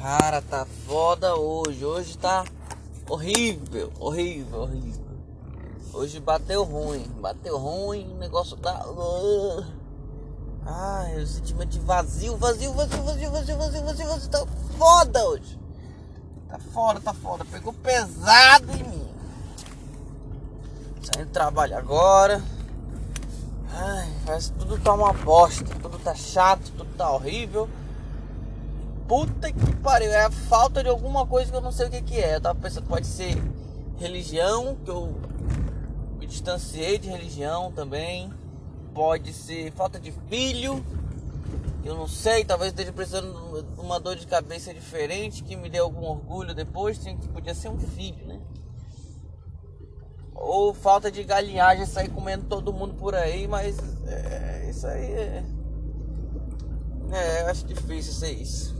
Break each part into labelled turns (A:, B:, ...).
A: Cara, tá foda hoje. Hoje tá horrível, horrível, horrível. Hoje bateu ruim, bateu ruim, o negócio tá. Ai, o sentimento de vazio, vazio, vazio, vazio, vazio, vazio, vazio, vazio. Tá foda hoje. Tá foda, tá foda. Pegou pesado em mim. Saindo do trabalho agora. Ai, parece que tudo tá uma bosta. Tudo tá chato, tudo tá horrível. Puta que pariu. É a falta de alguma coisa que eu não sei o que, que é. Eu tava pensando, pode ser religião, que eu me distanciei de religião também. Pode ser falta de filho. Eu não sei, talvez esteja precisando de uma dor de cabeça diferente que me dê algum orgulho depois. Que podia ser um filho, né? Ou falta de galinhagem, sair comendo todo mundo por aí, mas é, isso aí é. É, acho difícil ser isso.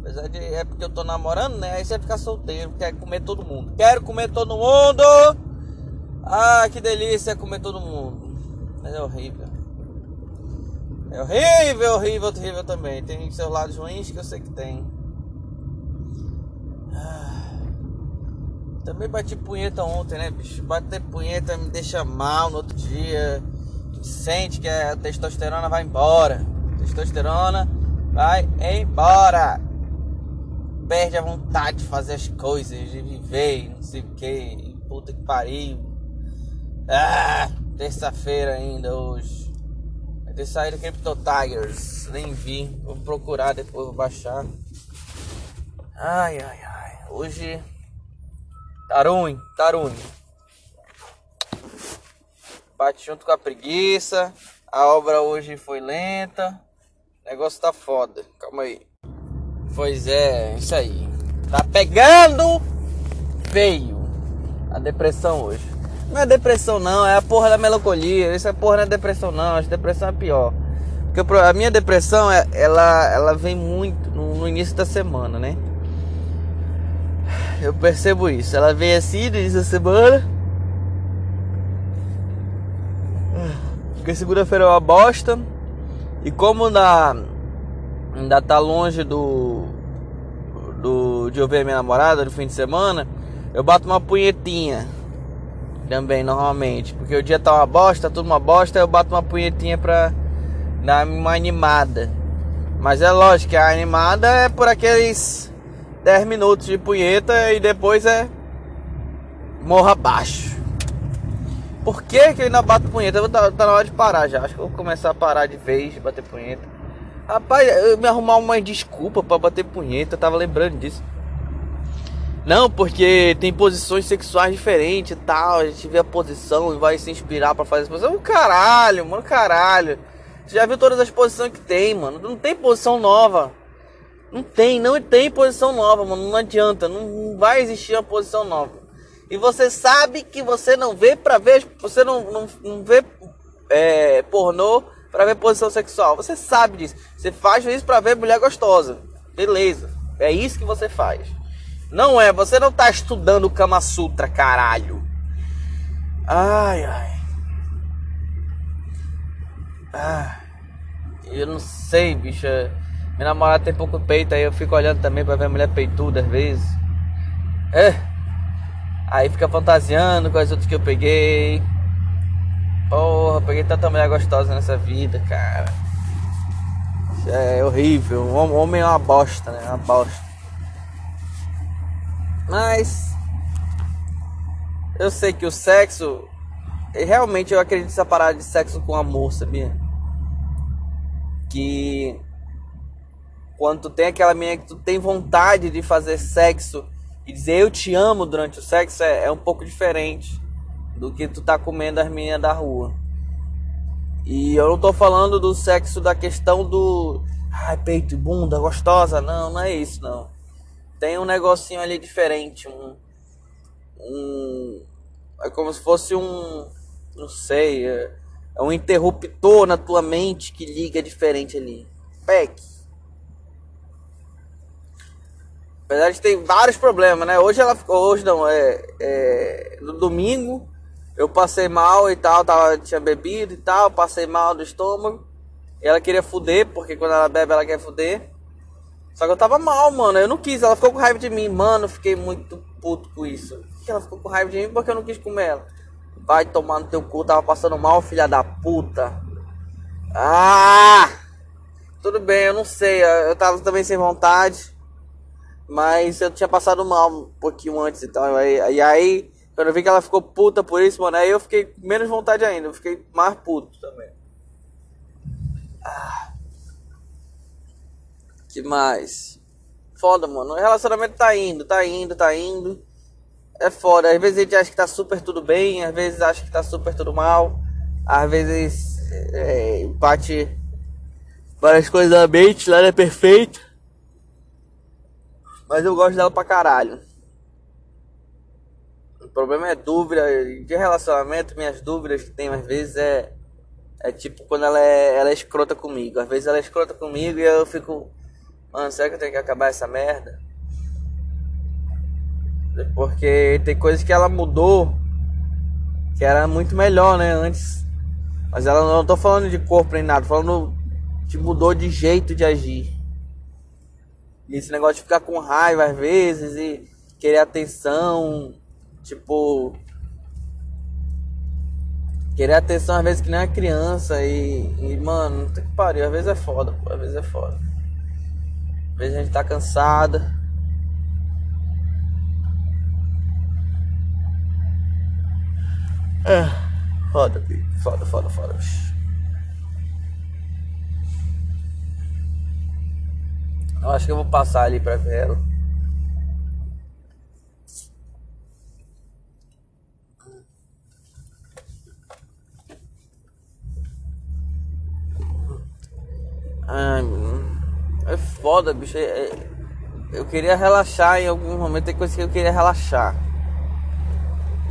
A: Apesar de é porque eu tô namorando, né? Aí você ficar solteiro, quer comer todo mundo. Quero comer todo mundo! Ah, que delícia comer todo mundo. Mas é horrível. É horrível, horrível, horrível também. Tem seus lados ruins que eu sei que tem. Também bati punheta ontem, né, bicho? Bater punheta me deixa mal no outro dia. Sente que a testosterona vai embora. Testosterona vai embora. Perde a vontade de fazer as coisas, de viver, não sei o que. Puta que pariu. Ah, terça-feira ainda hoje. Vai ter saído Crypto Tigers. Nem vi. Vou procurar depois, vou baixar. Ai, ai, ai. Hoje Tá ruim, tá ruim. Bate junto com a preguiça. A obra hoje foi lenta. O negócio tá foda. Calma aí. Pois é, isso aí. Tá pegando feio a depressão hoje. Não é depressão não, é a porra da melancolia. Isso é porra não é depressão não, que depressão é pior. Porque a minha depressão, é, ela, ela vem muito no, no início da semana, né? Eu percebo isso. Ela vem assim no início da semana. Porque segunda-feira é uma bosta. E como ainda, ainda tá longe do, do de eu ver minha namorada no fim de semana, eu bato uma punhetinha também normalmente. Porque o dia tá uma bosta, tudo uma bosta, eu bato uma punhetinha pra dar uma animada. Mas é lógico que a animada é por aqueles 10 minutos de punheta e depois é morra abaixo. Por que, que eu ainda bato punheta? Tá, tá na hora de parar já. Acho que eu vou começar a parar de vez de bater punheta. Rapaz, eu me arrumar uma desculpa para bater punheta, tava lembrando disso. Não, porque tem posições sexuais diferentes e tal. A gente vê a posição e vai se inspirar para fazer essa posição. Caralho, mano, caralho. Você já viu todas as posições que tem, mano? Não tem posição nova. Não tem, não tem posição nova, mano. Não adianta, não vai existir uma posição nova. E você sabe que você não vê pra ver, você não, não, não vê é, pornô pra ver posição sexual. Você sabe disso. Você faz isso pra ver mulher gostosa. Beleza. É isso que você faz. Não é, você não tá estudando o Kama Sutra, caralho. Ai, ai. Ah, eu não sei, bicha. Minha namorada tem pouco peito, aí eu fico olhando também pra ver a mulher peituda às vezes. É. Aí fica fantasiando com as outras que eu peguei. Porra, peguei tanta mulher gostosa nessa vida, cara. É horrível. O homem é uma bosta, né? Uma bosta. Mas. Eu sei que o sexo. Realmente eu acredito nessa parada de sexo com amor, sabia? Que quando tu tem aquela menina que tu tem vontade de fazer sexo e dizer eu te amo durante o sexo é, é um pouco diferente do que tu tá comendo as meninas da rua. E eu não tô falando do sexo da questão do ai, peito e bunda gostosa, não, não é isso não. Tem um negocinho ali diferente, um um é como se fosse um não sei, é, é um interruptor na tua mente que liga diferente ali. Peck. Apesar de ter vários problemas, né? Hoje ela ficou, hoje não, é, é, no domingo eu passei mal e tal, tava, tinha bebido e tal, passei mal do estômago. E ela queria fuder, porque quando ela bebe ela quer fuder. Só que eu tava mal, mano. Eu não quis. Ela ficou com raiva de mim. Mano, fiquei muito puto com isso. Ela ficou com raiva de mim? Porque eu não quis comer ela. Vai tomar no teu cu. Tava passando mal, filha da puta. Ah! Tudo bem, eu não sei. Eu tava também sem vontade. Mas eu tinha passado mal um pouquinho antes e tal. E aí, quando eu vi que ela ficou puta por isso, mano, aí eu fiquei menos vontade ainda. Eu fiquei mais puto também. Ah. Que mais? Foda, mano. O relacionamento tá indo, tá indo, tá indo. É foda. Às vezes a gente acha que tá super tudo bem, às vezes acha que tá super tudo mal. Às vezes é, bate várias coisas na mente, ela é perfeita. Mas eu gosto dela pra caralho. Problema é dúvida. De relacionamento, minhas dúvidas que tem às vezes é. É tipo quando ela é, ela é escrota comigo. Às vezes ela é escrota comigo e eu fico Mano, será que eu tenho que acabar essa merda? Porque tem coisas que ela mudou que era muito melhor, né? Antes. Mas ela não tô falando de corpo nem nada, tô falando que mudou de jeito de agir. E esse negócio de ficar com raiva às vezes e querer atenção, tipo. Querer atenção às vezes que nem uma criança e, e mano, tem que pariu, às vezes é foda, pô, às vezes é foda vezes a gente tá cansada. É, foda, foda, foda, foda. Eu acho que eu vou passar ali pra ver ela. Ai, é foda, bicho. É, é, eu queria relaxar em algum momento, tem coisa que eu queria relaxar.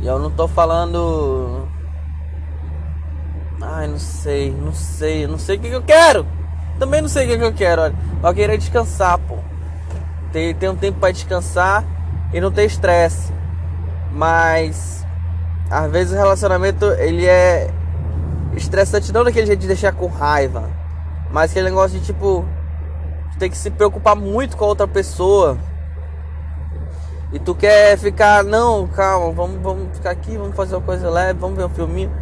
A: E eu não tô falando. Ai, não sei, não sei, não sei o que, que eu quero. Também não sei o que, que eu quero, olha. Eu queria descansar, pô. Ter, ter um tempo para descansar e não ter estresse. Mas às vezes o relacionamento ele é estressante não daquele jeito de deixar com raiva, mas aquele negócio de tipo tem que se preocupar muito com a outra pessoa. E tu quer ficar, não, calma, vamos, vamos ficar aqui, vamos fazer uma coisa leve, vamos ver um filminho.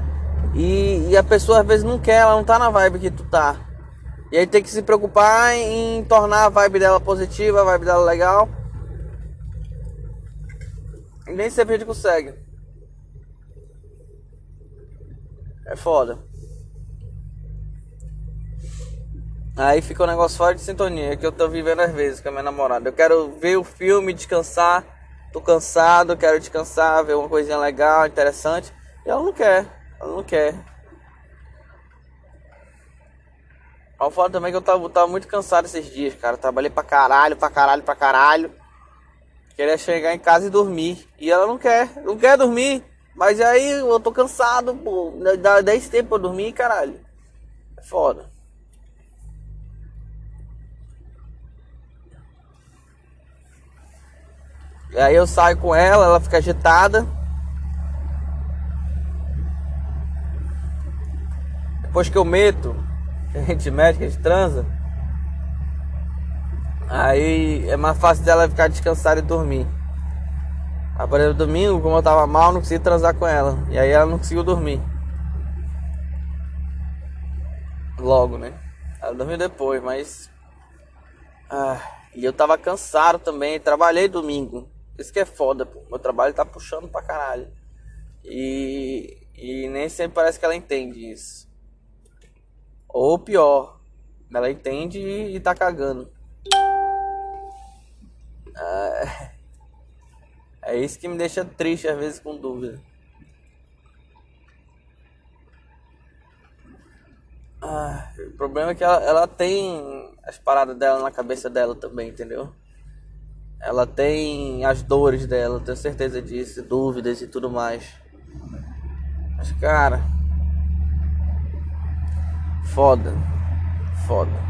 A: E, e a pessoa às vezes não quer, ela não tá na vibe que tu tá. E aí tem que se preocupar em tornar a vibe dela positiva, a vibe dela legal. E nem sempre a gente consegue. É foda. Aí fica um negócio fora de sintonia que eu tô vivendo às vezes com a minha namorada. Eu quero ver o filme, descansar. Tô cansado, quero descansar, ver uma coisinha legal, interessante. E ela não quer, ela não quer. Ao fato também que eu tava, tava muito cansado esses dias, cara. Trabalhei pra caralho, pra caralho, pra caralho. Queria chegar em casa e dormir. E ela não quer, não quer dormir. Mas aí eu tô cansado, pô. Dá 10 tempos pra dormir, caralho. É foda. Aí eu saio com ela, ela fica agitada. Depois que eu meto, a gente mete, a gente transa. Aí é mais fácil dela ficar descansada e dormir. Apareceu domingo, como eu tava mal, não consegui transar com ela. E aí ela não conseguiu dormir. Logo, né? Ela dormiu depois, mas. Ah, e eu tava cansado também. Trabalhei domingo. Isso que é foda, pô. Meu trabalho tá puxando pra caralho. E, e nem sempre parece que ela entende isso. Ou pior, ela entende e, e tá cagando. É, é isso que me deixa triste às vezes com dúvida. Ah, o problema é que ela, ela tem as paradas dela na cabeça dela também, entendeu? Ela tem as dores dela, tenho certeza disso, dúvidas e tudo mais. Mas cara, foda, foda.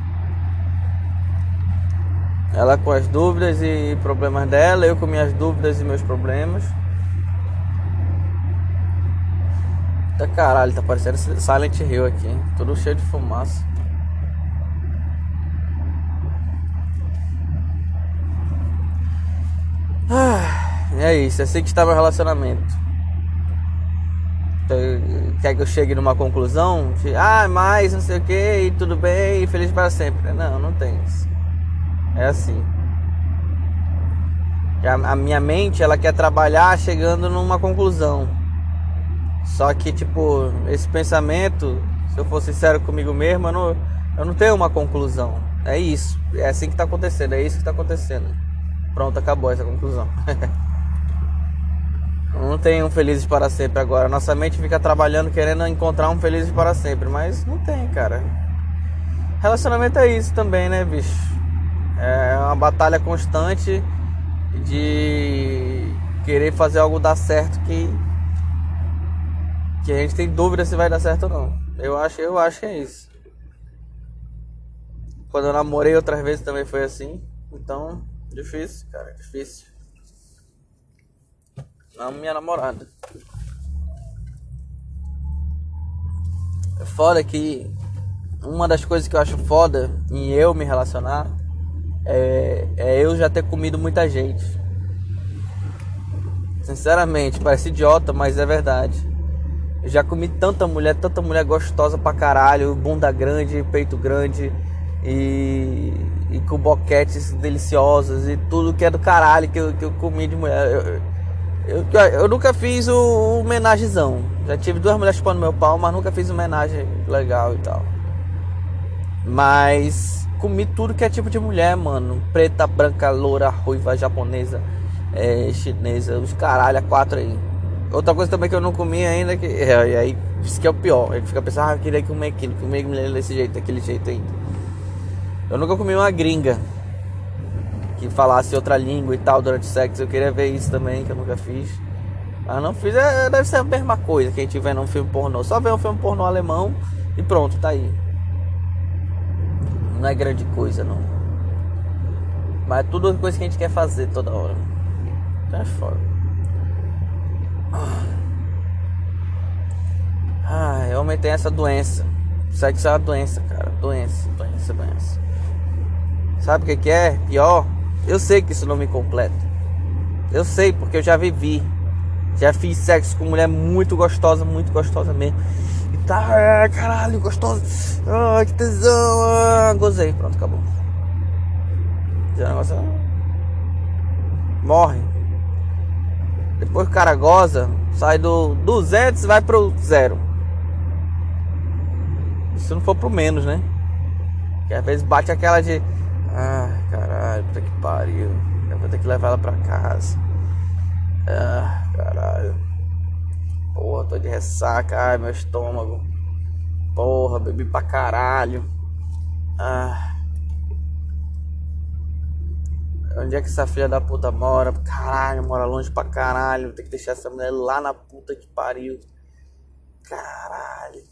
A: Ela com as dúvidas e problemas dela, eu com minhas dúvidas e meus problemas. Tá caralho, tá parecendo Silent Hill aqui, tudo cheio de fumaça. É isso, é assim que está meu relacionamento. Quer que eu chegue numa conclusão? De, ah, mais não sei o que, e tudo bem, e feliz para sempre. Não, não tem isso. É assim. A, a minha mente, ela quer trabalhar chegando numa conclusão. Só que, tipo, esse pensamento, se eu for sincero comigo mesmo, eu não, eu não tenho uma conclusão. É isso. É assim que está acontecendo. É isso que está acontecendo. Pronto, acabou essa conclusão. não tem um felizes para sempre agora. Nossa mente fica trabalhando querendo encontrar um felizes para sempre, mas não tem, cara. Relacionamento é isso também, né, bicho? É uma batalha constante de querer fazer algo dar certo que que a gente tem dúvida se vai dar certo ou não. Eu acho, eu acho que é isso. Quando eu namorei outras vezes também foi assim. Então, difícil, cara, difícil. Não minha namorada. Foda que uma das coisas que eu acho foda em eu me relacionar é, é eu já ter comido muita gente. Sinceramente, parece idiota, mas é verdade. Eu já comi tanta mulher, tanta mulher gostosa pra caralho, bunda grande, peito grande e, e com boquetes deliciosos e tudo que é do caralho que eu, que eu comi de mulher. Eu, eu, eu nunca fiz o, homenagezão. Já tive duas mulheres chupando meu pau, mas nunca fiz homenagem legal e tal. Mas comi tudo que é tipo de mulher, mano. Preta, branca, loura, ruiva, japonesa, é, chinesa, os caralho, quatro aí. Outra coisa também que eu não comi ainda, que é, e aí isso que é o pior. Gente fica pensando, ah, eu queria comer aquilo, comer mulher desse jeito, daquele jeito ainda. Eu nunca comi uma gringa que falasse outra língua e tal durante o sexo. Eu queria ver isso também, que eu nunca fiz. Mas não fiz, é, deve ser a mesma coisa que a gente vê num filme pornô. Só ver um filme pornô alemão e pronto, tá aí. Não é grande coisa, não. Mas é tudo coisa que a gente quer fazer toda hora. Então é foda. Ah, homem tem essa doença. Sexo é uma doença, cara. Doença, doença, doença. Sabe o que, que é? Pior eu sei que isso não me completa. Eu sei porque eu já vivi. Já fiz sexo com mulher muito gostosa, muito gostosa mesmo. E tá, ah, caralho, gostosa. Ah, que tesão. Ah, gozei, pronto, acabou. Já negócio é morre. Depois o cara goza, sai do 200 vai pro zero. Se não for pro menos, né? Que às vezes bate aquela de ah, caralho, puta que pariu. Eu vou ter que levar ela pra casa. Ah, caralho. Porra, tô de ressaca. Ai, meu estômago. Porra, bebi pra caralho. Ah. Onde é que essa filha da puta mora? Caralho, mora longe pra caralho. Tem que deixar essa mulher lá na puta que pariu. Caralho.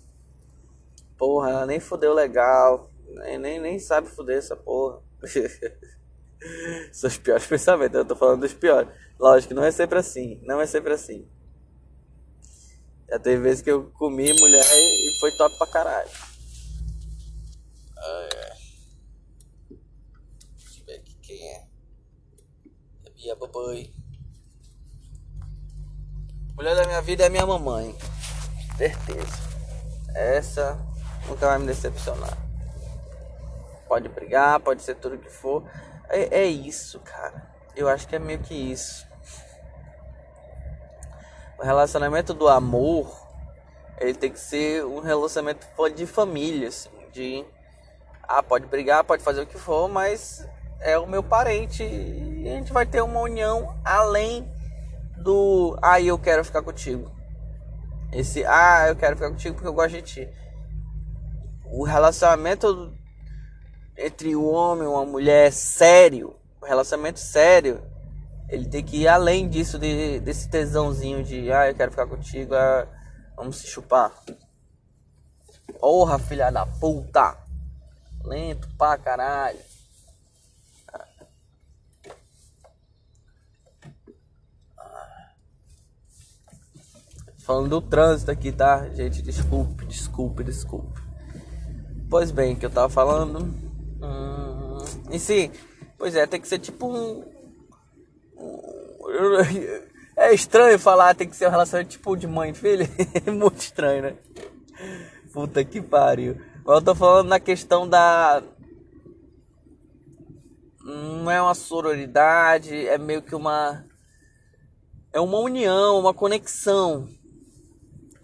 A: Porra, ela nem fudeu legal. Nem, nem, nem sabe fuder essa porra. São os piores pensamentos, eu tô falando dos piores. Lógico não é sempre assim, não é sempre assim. Já teve vezes que eu comi mulher e foi top pra caralho. Ah, é. Deixa eu ver aqui quem é. É minha babãe. Mulher da minha vida é minha mamãe. Certeza. Essa nunca vai me decepcionar. Pode brigar, pode ser tudo que for. É, é isso, cara. Eu acho que é meio que isso. O relacionamento do amor, ele tem que ser um relacionamento de família, assim, de ah, pode brigar, pode fazer o que for, mas é o meu parente e a gente vai ter uma união além do ah, eu quero ficar contigo. Esse ah, eu quero ficar contigo porque eu gosto de ti. O relacionamento entre o homem e uma mulher sério, um relacionamento sério, ele tem que ir além disso, de, desse tesãozinho de, ah, eu quero ficar contigo, ah, vamos se chupar. Porra, filha da puta! Lento pra caralho. Falando do trânsito aqui, tá? Gente, desculpe, desculpe, desculpe. Pois bem, que eu tava falando Hum, e sim, pois é, tem que ser tipo um, É estranho falar, tem que ser uma relação tipo de mãe e filho. É muito estranho, né? Puta que pariu. Mas eu tô falando na questão da. Não é uma sororidade, é meio que uma. É uma união, uma conexão.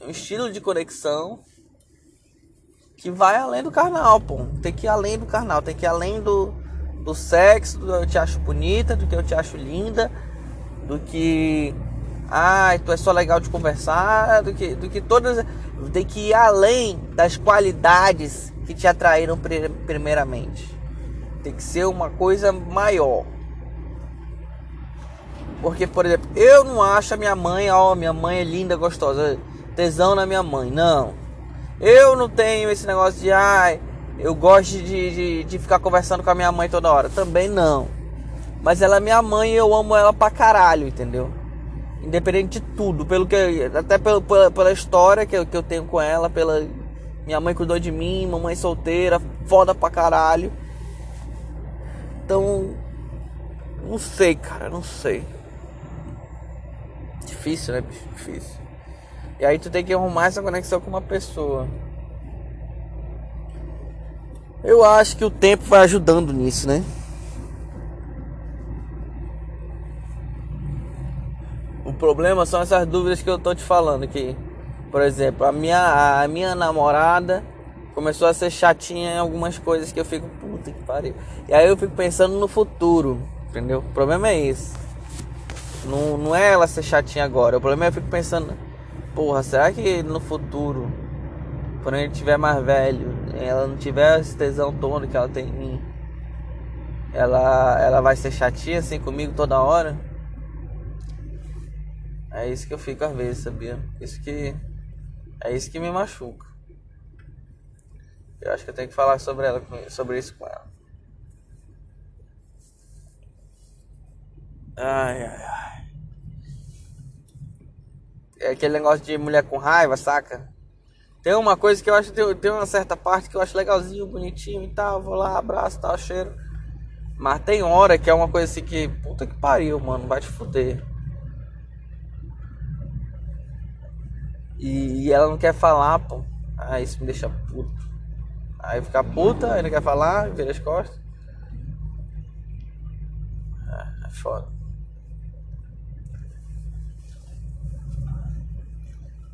A: Um estilo de conexão que vai além do carnal, pô. Tem que ir além do carnal, tem que ir além do, do sexo, do eu te acho bonita, do que eu te acho linda, do que ah, tu é só legal de conversar, do que, do que todas. Tem que ir além das qualidades que te atraíram primeiramente. Tem que ser uma coisa maior. Porque, por exemplo, eu não acho a minha mãe, ó, minha mãe é linda, gostosa, tesão na minha mãe. Não. Eu não tenho esse negócio de, ai, eu gosto de, de, de ficar conversando com a minha mãe toda hora. Também não. Mas ela é minha mãe e eu amo ela pra caralho, entendeu? Independente de tudo, pelo que até pela, pela, pela história que eu, que eu tenho com ela, pela minha mãe cuidou de mim, mamãe solteira, foda pra caralho. Então, não sei, cara, não sei. Difícil, né, bicho? Difícil. E aí tu tem que arrumar essa conexão com uma pessoa. Eu acho que o tempo vai ajudando nisso, né? O problema são essas dúvidas que eu tô te falando aqui. Por exemplo, a minha, a minha namorada começou a ser chatinha em algumas coisas que eu fico, puta que pariu. E aí eu fico pensando no futuro, entendeu? O problema é esse. Não, não é ela ser chatinha agora. O problema é eu fico pensando, porra, será que no futuro, quando gente tiver mais velho, ela não tiver esse tesão todo que ela tem em mim, ela, ela vai ser chatinha assim comigo toda hora? É isso que eu fico às vezes, sabia? Isso que. É isso que me machuca. Eu acho que eu tenho que falar sobre ela, sobre isso com ela. Ai, ai, ai. É aquele negócio de mulher com raiva, saca? Tem uma coisa que eu acho, tem, tem uma certa parte que eu acho legalzinho, bonitinho e tal. Vou lá, abraço, tal, cheiro. Mas tem hora que é uma coisa assim que, puta que pariu, mano, vai te fuder. E, e ela não quer falar, pô. Ah, isso me deixa puto. Aí fica puta, aí não quer falar, vira as costas. Ah, é foda.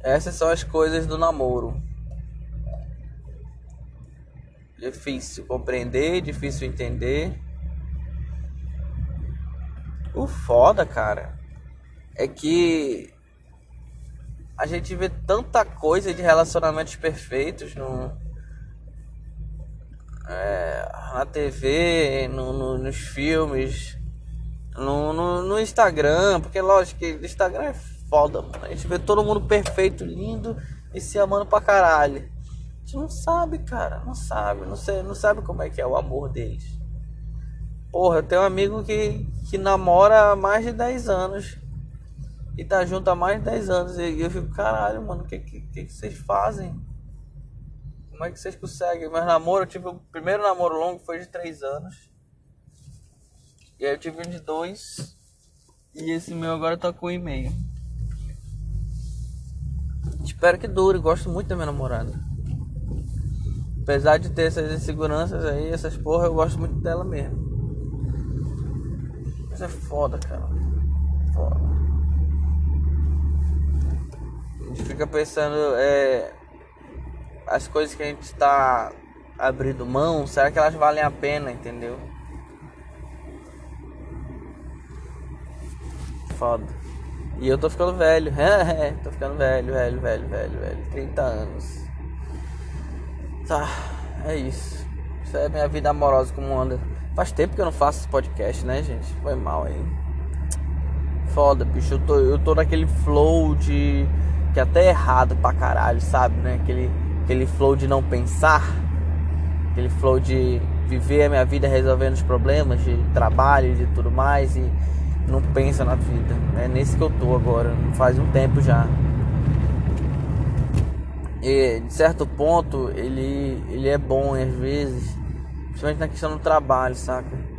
A: Essas são as coisas do namoro. Difícil compreender, difícil entender. O foda, cara, é que a gente vê tanta coisa de relacionamentos perfeitos no, é, na TV, no, no, nos filmes, no, no, no, Instagram, porque lógico que o Instagram é foda, mano. A gente vê todo mundo perfeito, lindo e se amando pra caralho. A gente não sabe, cara, não sabe, não, sei, não sabe como é que é o amor deles. Porra, eu tenho um amigo que, que namora há mais de 10 anos e tá junto há mais de 10 anos. E eu fico, caralho, mano, o que, que, que, vocês fazem? Como é que vocês conseguem? Mas namoro, tipo, o primeiro namoro longo foi de 3 anos. E aí eu tive um de 2. E esse meu agora tá com um e meio. Espero que dure, gosto muito da minha namorada. Apesar de ter essas inseguranças aí, essas porra, eu gosto muito dela mesmo. Mas é foda, cara. Foda. A gente fica pensando, é, as coisas que a gente está abrindo mão, será que elas valem a pena, entendeu? Foda. E eu tô ficando velho, é, tô ficando velho, velho, velho, velho, velho, 30 anos. Tá, é isso. Isso é minha vida amorosa como anda. Faz tempo que eu não faço esse podcast, né, gente? Foi mal aí. Foda, bicho. Eu tô, eu tô naquele flow de que é até errado pra caralho, sabe, né? Aquele, aquele flow de não pensar, aquele flow de viver a minha vida resolvendo os problemas de trabalho e de tudo mais e não pensa na vida. É nesse que eu tô agora, faz um tempo já. E de certo ponto ele, ele é bom às vezes, principalmente na questão do trabalho, saca?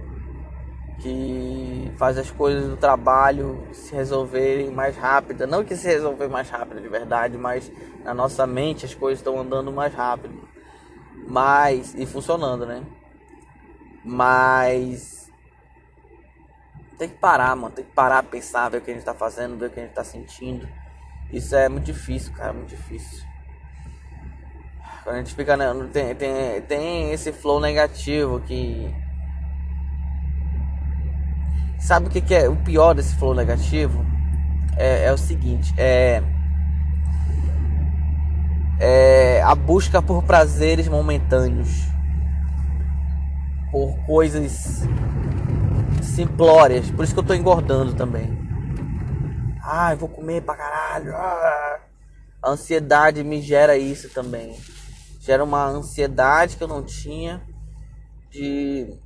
A: que faz as coisas do trabalho se resolverem mais rápido. Não que se resolver mais rápido de verdade, mas na nossa mente as coisas estão andando mais rápido. Mas e funcionando, né? Mas tem que parar, mano. Tem que parar, pensar, ver o que a gente tá fazendo, ver o que a gente tá sentindo. Isso é muito difícil, cara, muito difícil. Quando a gente fica. Né, tem, tem, tem esse flow negativo que Sabe o que, que, é o pior desse flow negativo? É, é o seguinte, é, é a busca por prazeres momentâneos, por coisas simplórias. Por isso que eu tô engordando também. Ah, eu vou comer pra caralho. Ah. A ansiedade me gera isso também. Gera uma ansiedade que eu não tinha de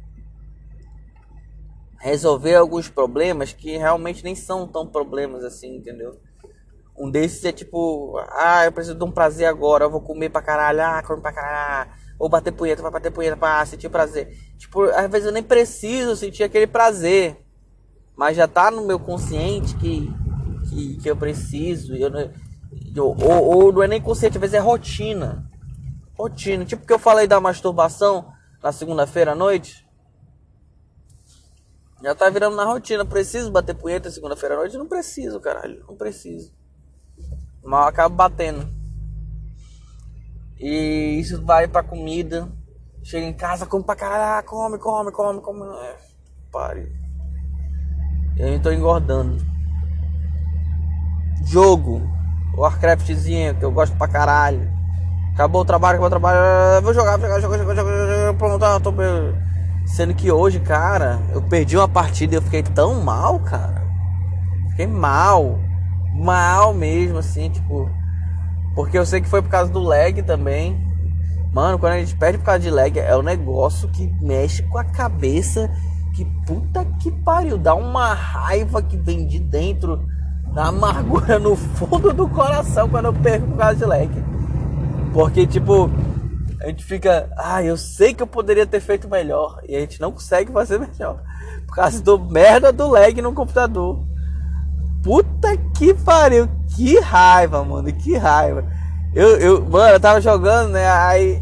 A: resolver alguns problemas que realmente nem são tão problemas assim, entendeu? Um desses é tipo, ah, eu preciso de um prazer agora, eu vou comer pra caralho, ah, comer pra caralho, ou bater punheta, vai bater punheta pra sentir prazer. Tipo, às vezes eu nem preciso sentir aquele prazer, mas já tá no meu consciente que, que, que eu preciso, eu, eu, ou, ou não é nem consciente, às vezes é rotina. Rotina, tipo que eu falei da masturbação na segunda-feira à noite. Já tá virando na rotina. Preciso bater punheta segunda-feira à noite? Não preciso, caralho. Não preciso. Mal acabo batendo. E isso vai pra comida. Chega em casa, come pra caralho. Come, come, come, come. É, pare. Eu tô engordando. Jogo. Warcraftzinho, que eu gosto pra caralho. Acabou o trabalho, acabou o trabalho. Vou jogar, vou jogar, jogar, jogar, jogar. Pronto, tô. Sendo que hoje, cara, eu perdi uma partida e eu fiquei tão mal, cara. Fiquei mal. Mal mesmo, assim, tipo. Porque eu sei que foi por causa do lag também. Mano, quando a gente perde por causa de lag, é um negócio que mexe com a cabeça. Que puta que pariu. Dá uma raiva que vem de dentro. Da amargura no fundo do coração quando eu perco por causa de lag. Porque, tipo, a gente fica, ah, eu sei que eu poderia ter feito melhor. E a gente não consegue fazer melhor. Por causa do merda do lag no computador. Puta que pariu. Que raiva, mano. Que raiva. Eu, eu, mano, eu tava jogando, né? Aí.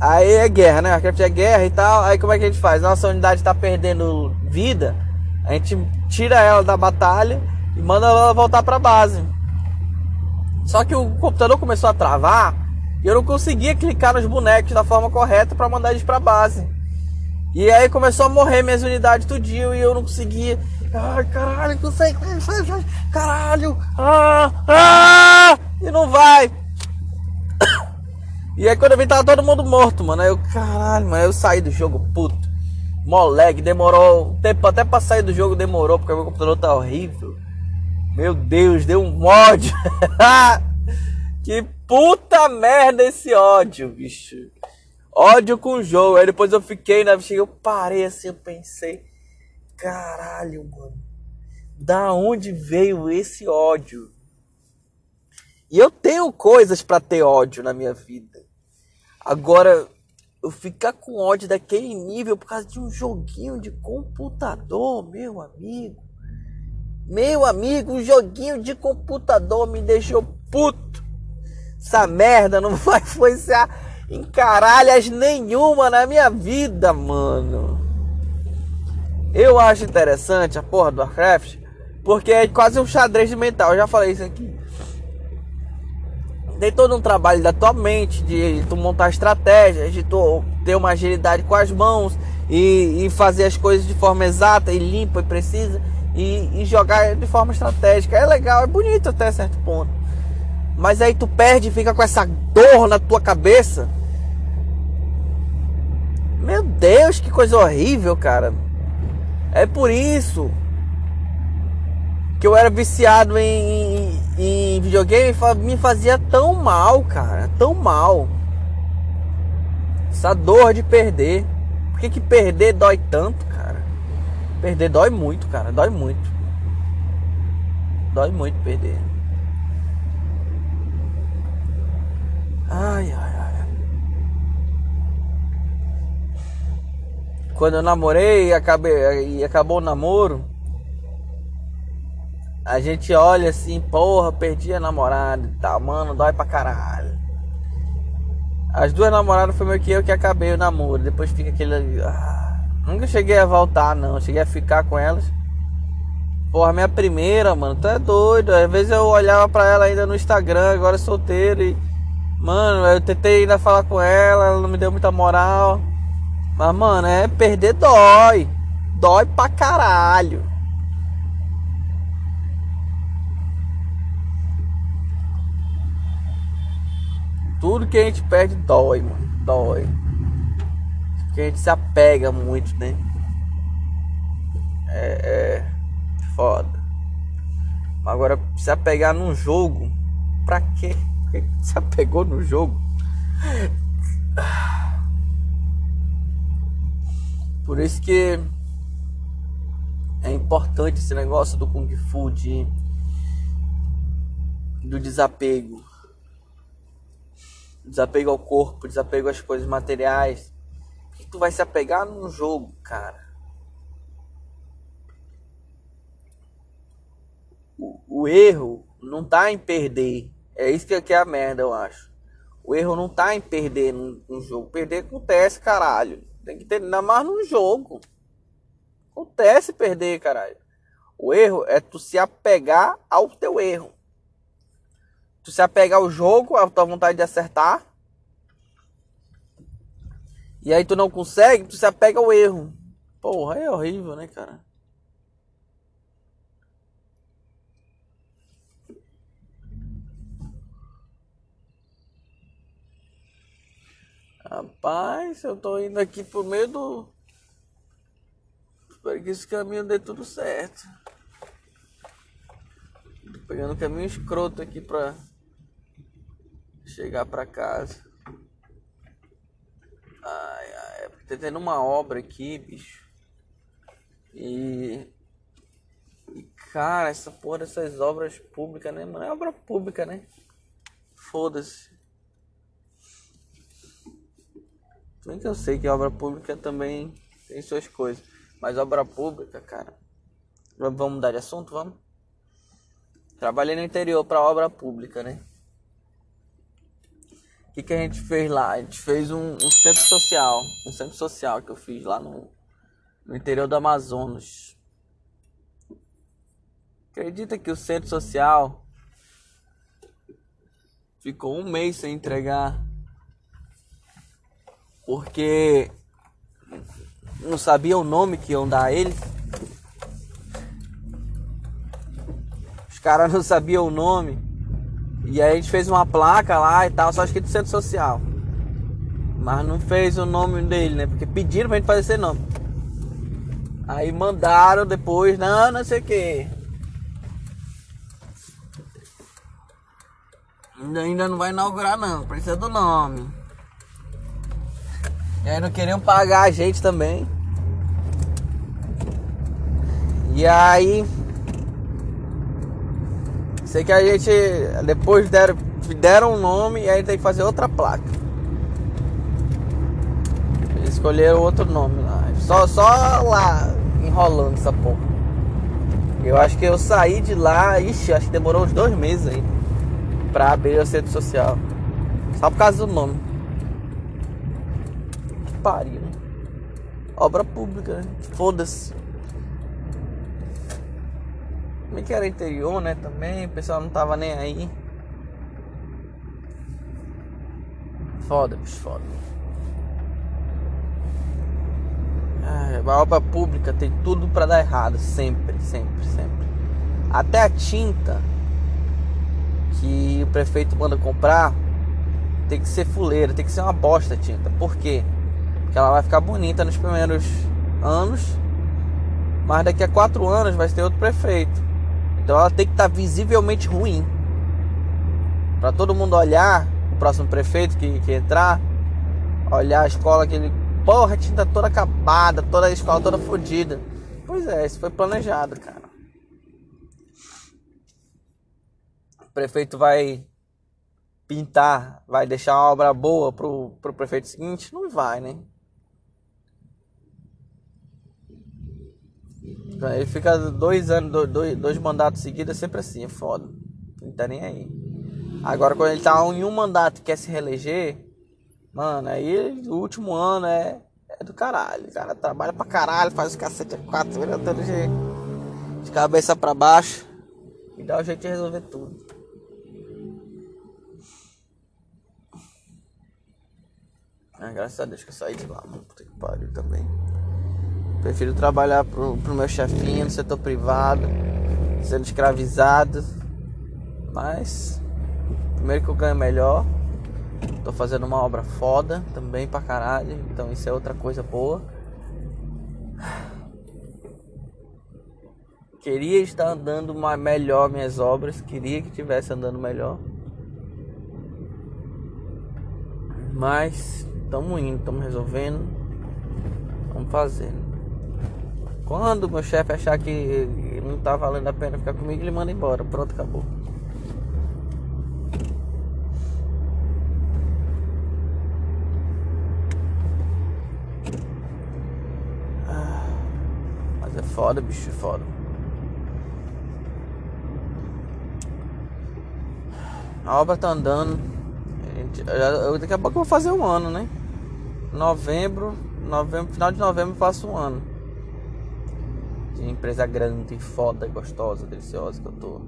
A: Aí é guerra, né? Warcraft é guerra e tal. Aí como é que a gente faz? Nossa unidade tá perdendo vida. A gente tira ela da batalha e manda ela voltar pra base. Só que o computador começou a travar e eu não conseguia clicar nos bonecos da forma correta para mandar eles pra base. E aí começou a morrer minhas unidades tudinho e eu não conseguia. Ai, caralho, não sei. Caralho! Ah, ah! E não vai! E aí quando eu vi tava todo mundo morto, mano. Aí eu, caralho, mano, eu saí do jogo, puto. Moleque, demorou. Tempo até pra sair do jogo demorou, porque meu computador tá horrível. Meu Deus, deu um ódio. que Puta merda esse ódio, bicho. Ódio com o jogo. Aí depois eu fiquei na bexiga, eu parei assim, eu pensei, caralho, mano. Da onde veio esse ódio? E eu tenho coisas para ter ódio na minha vida. Agora, eu ficar com ódio daquele nível por causa de um joguinho de computador, meu amigo. Meu amigo, um joguinho de computador me deixou puto. Essa merda não vai influenciar em caralhas nenhuma na minha vida, mano. Eu acho interessante a porra do Warcraft, porque é quase um xadrez mental. Eu já falei isso aqui. Tem todo um trabalho da tua mente, de tu montar estratégias, de tu ter uma agilidade com as mãos e, e fazer as coisas de forma exata e limpa e precisa e, e jogar de forma estratégica. É legal, é bonito até certo ponto. Mas aí tu perde e fica com essa dor na tua cabeça. Meu Deus, que coisa horrível, cara. É por isso que eu era viciado em, em, em videogame me fazia tão mal, cara. Tão mal. Essa dor de perder. Por que, que perder dói tanto, cara? Perder dói muito, cara. Dói muito. Dói muito perder. Ai, ai, ai. Quando eu namorei e, acabei, e acabou o namoro, a gente olha assim, porra, perdi a namorada e tal, mano, dói pra caralho. As duas namoradas foi meio que eu que acabei o namoro, depois fica aquele. Ah, nunca cheguei a voltar, não, cheguei a ficar com elas. Porra, minha primeira, mano, tu é doido. Às vezes eu olhava pra ela ainda no Instagram, agora solteiro e. Mano, eu tentei ainda falar com ela, ela não me deu muita moral. Mas, mano, é perder dói. Dói pra caralho. Tudo que a gente perde dói, mano. Dói. Porque a gente se apega muito, né? É, é foda. Agora, se apegar num jogo, pra quê? Por que se apegou no jogo? Por isso que é importante esse negócio do Kung Fu de, do desapego. Desapego ao corpo, desapego às coisas materiais. Por que tu vai se apegar num jogo, cara? O, o erro não tá em perder. É isso que é a merda, eu acho. O erro não tá em perder num, num jogo. Perder acontece, caralho. Tem que ter ainda mais no jogo. Acontece perder, caralho. O erro é tu se apegar ao teu erro. Tu se apegar ao jogo, à tua vontade de acertar. E aí tu não consegue, tu se apega ao erro. Porra, é horrível, né, cara? Rapaz, eu tô indo aqui por meio do. Espero que esse caminho dê tudo certo. Tô pegando um caminho escroto aqui pra chegar pra casa. Ai, ai, é tá tendo uma obra aqui, bicho. E. E cara, essa porra dessas obras públicas, né, mano? É obra pública, né? Foda-se. Bem que eu sei que obra pública também tem suas coisas. Mas obra pública, cara. Vamos mudar de assunto? Vamos? Trabalhei no interior para obra pública, né? O que, que a gente fez lá? A gente fez um, um, centro social. Um centro social que eu fiz lá no, no interior do Amazonas. Acredita que o centro social ficou um mês sem entregar porque não sabia o nome que iam dar a eles. Os caras não sabiam o nome. E aí a gente fez uma placa lá e tal, só escrito centro social. Mas não fez o nome dele, né? Porque pediram pra gente fazer esse nome. Aí mandaram depois, não, não sei o que. Ainda não vai inaugurar não, precisa do nome. E aí não queriam pagar a gente também. E aí. Sei que a gente depois deram, deram um nome e aí tem que fazer outra placa. Eles escolheram outro nome lá. Só, só lá enrolando essa porra. Eu acho que eu saí de lá, ixi, acho que demorou uns dois meses aí pra abrir o centro social. Só por causa do nome pariu. Obra pública, né? Foda-se. Como é que era interior, né? Também, o pessoal não tava nem aí. Foda, bicho, foda. a obra pública tem tudo para dar errado, sempre, sempre, sempre. Até a tinta que o prefeito manda comprar tem que ser fuleira, tem que ser uma bosta a tinta. Por quê? Ela vai ficar bonita nos primeiros anos, mas daqui a quatro anos vai ter outro prefeito. Então ela tem que estar visivelmente ruim. Para todo mundo olhar, o próximo prefeito que, que entrar, olhar a escola que ele. Porra, a tinta toda acabada, toda a escola toda fodida. Pois é, isso foi planejado, cara. O prefeito vai pintar, vai deixar uma obra boa pro, pro prefeito seguinte? Não vai, né? Ele fica dois anos, dois, dois mandatos seguidos, é sempre assim, é foda. Não tá nem aí. Agora quando ele tá em um mandato e quer se reeleger, mano, aí o último ano é, é do caralho. O cara trabalha pra caralho, faz o cacete a quatro, vira todo. De cabeça pra baixo. E dá o jeito de resolver tudo. Ah, graças a Deus que eu saí de lá, mano. Puta que pariu também. Prefiro trabalhar pro, pro meu chefinho no setor privado, sendo escravizado. Mas, primeiro que eu ganho melhor. Tô fazendo uma obra foda também pra caralho. Então isso é outra coisa boa. Queria estar andando melhor minhas obras. Queria que tivesse andando melhor. Mas estamos indo, estamos resolvendo. Vamos fazendo. Quando meu chefe achar que não tá valendo a pena ficar comigo, ele manda embora. Pronto, acabou. Ah, mas é foda, bicho, é foda. A obra tá andando. daqui a pouco eu vou fazer um ano, né? Novembro, novembro, final de novembro eu faço um ano de empresa grande, foda, gostosa, deliciosa que eu tô.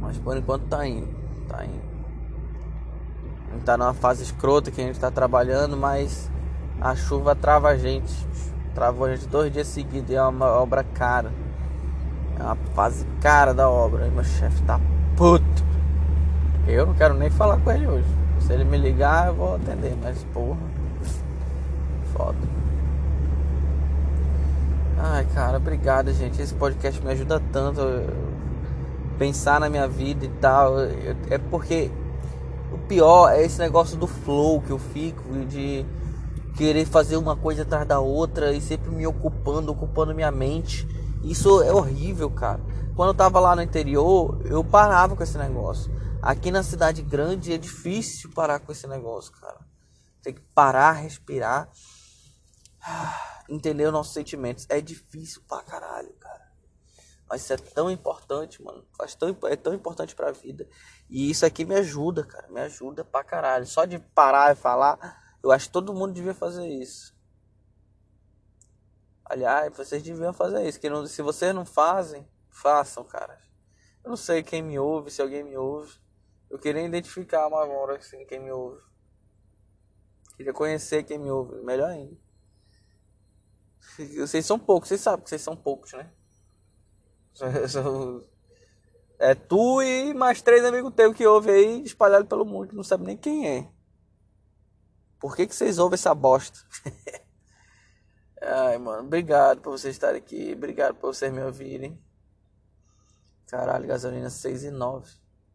A: Mas por enquanto tá indo, tá indo. A gente tá numa fase escrota que a gente tá trabalhando, mas a chuva trava a gente. Travou a gente dois dias seguidos e é uma obra cara. É uma fase cara da obra. E meu chefe tá puto. Eu não quero nem falar com ele hoje. Se ele me ligar, eu vou atender, mas porra. Foda. Ai, cara, obrigado, gente. Esse podcast me ajuda tanto pensar na minha vida e tal. É porque o pior é esse negócio do flow que eu fico de querer fazer uma coisa atrás da outra e sempre me ocupando, ocupando minha mente. Isso é horrível, cara. Quando eu tava lá no interior, eu parava com esse negócio. Aqui na cidade grande é difícil parar com esse negócio, cara. Tem que parar, respirar. Entender os nossos sentimentos. É difícil pra caralho, cara. Mas isso é tão importante, mano. Faz tão, é tão importante pra vida. E isso aqui me ajuda, cara. Me ajuda pra caralho. Só de parar e falar, eu acho que todo mundo devia fazer isso. Aliás, vocês deviam fazer isso. Que não, se vocês não fazem, façam, cara. Eu não sei quem me ouve, se alguém me ouve. Eu queria identificar uma agora assim, quem me ouve. Queria conhecer quem me ouve. Melhor ainda. Vocês são poucos, vocês sabem que vocês são poucos, né? É tu e mais três amigos teus que ouvem aí espalhado pelo mundo, não sabe nem quem é. Por que, que vocês ouvem essa bosta? Ai, mano, obrigado por vocês estarem aqui. Obrigado por vocês me ouvirem. Caralho, gasolina 6 e 9.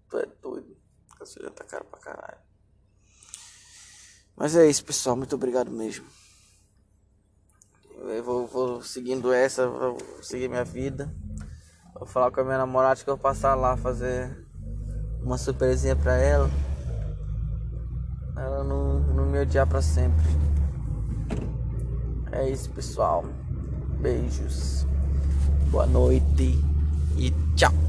A: Tu é doido. Gasolina tá caro pra caralho. Mas é isso, pessoal. Muito obrigado mesmo. Eu vou, vou seguindo essa, vou seguir minha vida. Vou falar com a minha namorada que eu vou passar lá fazer uma surpresinha pra ela. Ela não, não me odiar pra sempre. É isso, pessoal. Beijos. Boa noite e tchau.